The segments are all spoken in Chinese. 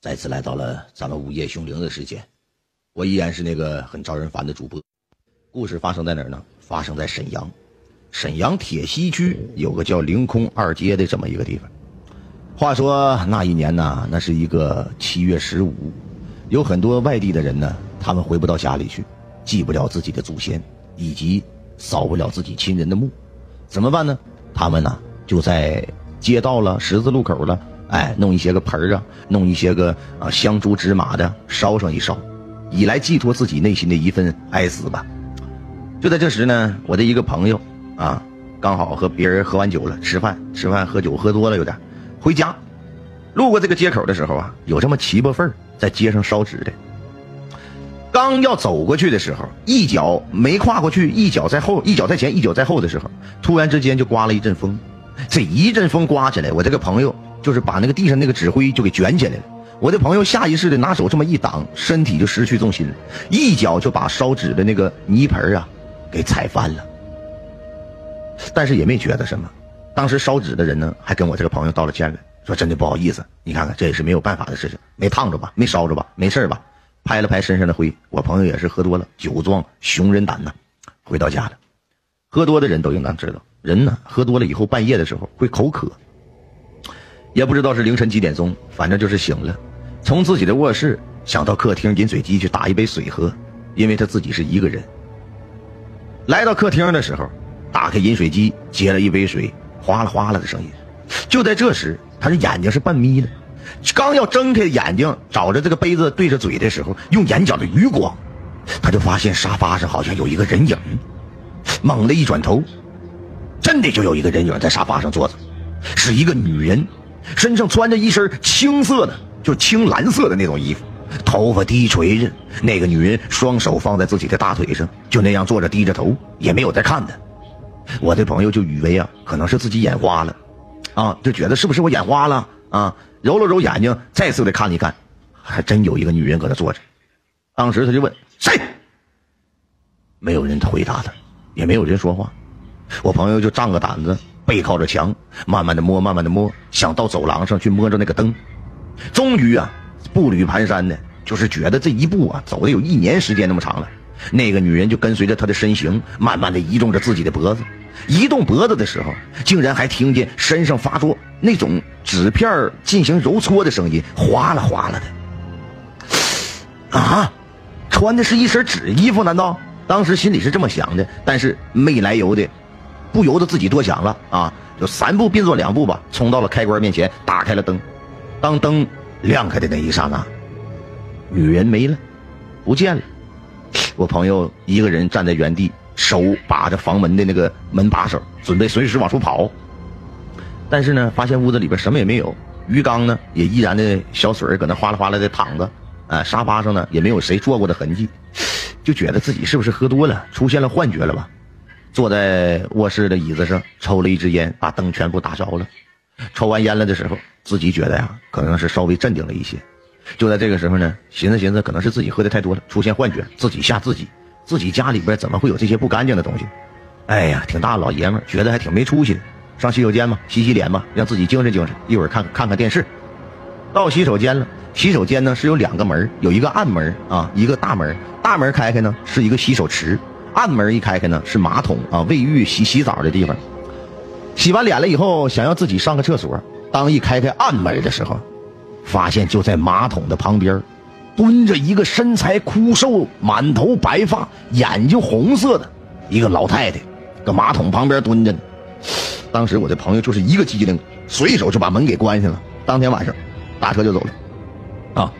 再次来到了咱们午夜凶铃的时间，我依然是那个很招人烦的主播。故事发生在哪儿呢？发生在沈阳，沈阳铁西区有个叫凌空二街的这么一个地方。话说那一年呢，那是一个七月十五，有很多外地的人呢，他们回不到家里去，祭不了自己的祖先，以及扫不了自己亲人的墓，怎么办呢？他们呢就在街道了、十字路口了。哎，弄一些个盆儿啊，弄一些个啊香烛纸马的烧上一烧，以来寄托自己内心的一份哀思吧。就在这时呢，我的一个朋友啊，刚好和别人喝完酒了，吃饭吃饭喝酒喝多了有点，回家，路过这个街口的时候啊，有这么七八份在街上烧纸的。刚要走过去的时候，一脚没跨过去，一脚在后，一脚在前，一脚在后的时候，突然之间就刮了一阵风，这一阵风刮起来，我这个朋友。就是把那个地上那个纸灰就给卷起来了，我的朋友下意识的拿手这么一挡，身体就失去重心了，一脚就把烧纸的那个泥盆啊给踩翻了。但是也没觉得什么，当时烧纸的人呢还跟我这个朋友道了歉了，说真的不好意思，你看看这也是没有办法的事情，没烫着吧，没烧着吧，没事吧？拍了拍身上的灰，我朋友也是喝多了，酒壮熊人胆呐，回到家了。喝多的人都应当知道，人呢喝多了以后半夜的时候会口渴。也不知道是凌晨几点钟，反正就是醒了，从自己的卧室想到客厅饮水机去打一杯水喝，因为他自己是一个人。来到客厅的时候，打开饮水机接了一杯水，哗啦哗啦的声音。就在这时，他的眼睛是半眯的，刚要睁开眼睛找着这个杯子对着嘴的时候，用眼角的余光，他就发现沙发上好像有一个人影，猛地一转头，真的就有一个人影在沙发上坐着，是一个女人。身上穿着一身青色的，就青蓝色的那种衣服，头发低垂着。那个女人双手放在自己的大腿上，就那样坐着，低着头，也没有在看他。我的朋友就以为啊，可能是自己眼花了，啊，就觉得是不是我眼花了啊？揉了揉眼睛，再次的看一看，还真有一个女人搁那坐着。当时他就问谁，没有人回答他，也没有人说话。我朋友就仗个胆子。背靠着墙，慢慢的摸，慢慢的摸，想到走廊上去摸着那个灯。终于啊，步履蹒跚的，就是觉得这一步啊，走的有一年时间那么长了。那个女人就跟随着他的身形，慢慢的移动着自己的脖子。移动脖子的时候，竟然还听见身上发出那种纸片进行揉搓的声音，哗啦哗啦的。啊，穿的是一身纸衣服？难道？当时心里是这么想的，但是没来由的。不由得自己多想了啊！就三步并作两步吧，冲到了开关面前，打开了灯。当灯亮开的那一刹那，女人没了，不见了。我朋友一个人站在原地，手把着房门的那个门把手，准备随时往出跑。但是呢，发现屋子里边什么也没有，鱼缸呢也依然的小水搁那哗啦哗啦的淌着，啊，沙发上呢也没有谁坐过的痕迹，就觉得自己是不是喝多了，出现了幻觉了吧？坐在卧室的椅子上抽了一支烟，把灯全部打着了。抽完烟了的时候，自己觉得呀，可能是稍微镇定了一些。就在这个时候呢，寻思寻思，可能是自己喝的太多了，出现幻觉，自己吓自己。自己家里边怎么会有这些不干净的东西？哎呀，挺大老爷们觉得还挺没出息的。上洗手间吧，洗洗脸吧，让自己精神精神。一会儿看看看电视。到洗手间了，洗手间呢是有两个门，有一个暗门啊，一个大门。大门开开呢是一个洗手池。暗门一开开呢，是马桶啊，卫浴洗洗澡的地方。洗完脸了以后，想要自己上个厕所。当一开开暗门的时候，发现就在马桶的旁边，蹲着一个身材枯瘦、满头白发、眼睛红色的一个老太太，搁马桶旁边蹲着呢。当时我的朋友就是一个机灵，随手就把门给关上了。当天晚上，打车就走了，啊，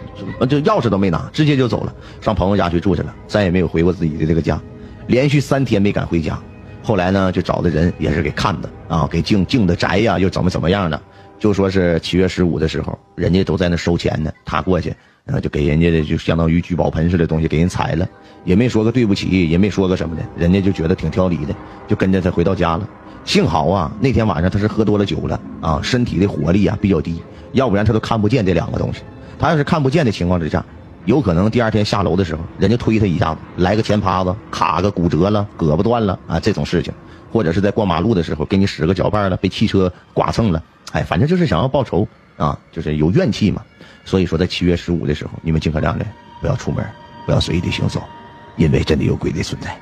就钥匙都没拿，直接就走了，上朋友家去住去了，再也没有回过自己的这个家。连续三天没敢回家，后来呢，就找的人也是给看的啊，给敬敬的宅呀，又怎么怎么样的，就说是七月十五的时候，人家都在那收钱呢，他过去，然后就给人家的就相当于聚宝盆似的东西给人踩了，也没说个对不起，也没说个什么的，人家就觉得挺挑理的，就跟着他回到家了。幸好啊，那天晚上他是喝多了酒了啊，身体的火力啊比较低，要不然他都看不见这两个东西。他要是看不见的情况之下。有可能第二天下楼的时候，人家推他一下子，来个前趴子，卡个骨折了，胳膊断了啊，这种事情，或者是在过马路的时候给你使个脚绊了，被汽车剐蹭了，哎，反正就是想要报仇，啊，就是有怨气嘛。所以说，在七月十五的时候，你们尽可量的不要出门，不要随意的行走，因为真的有鬼的存在。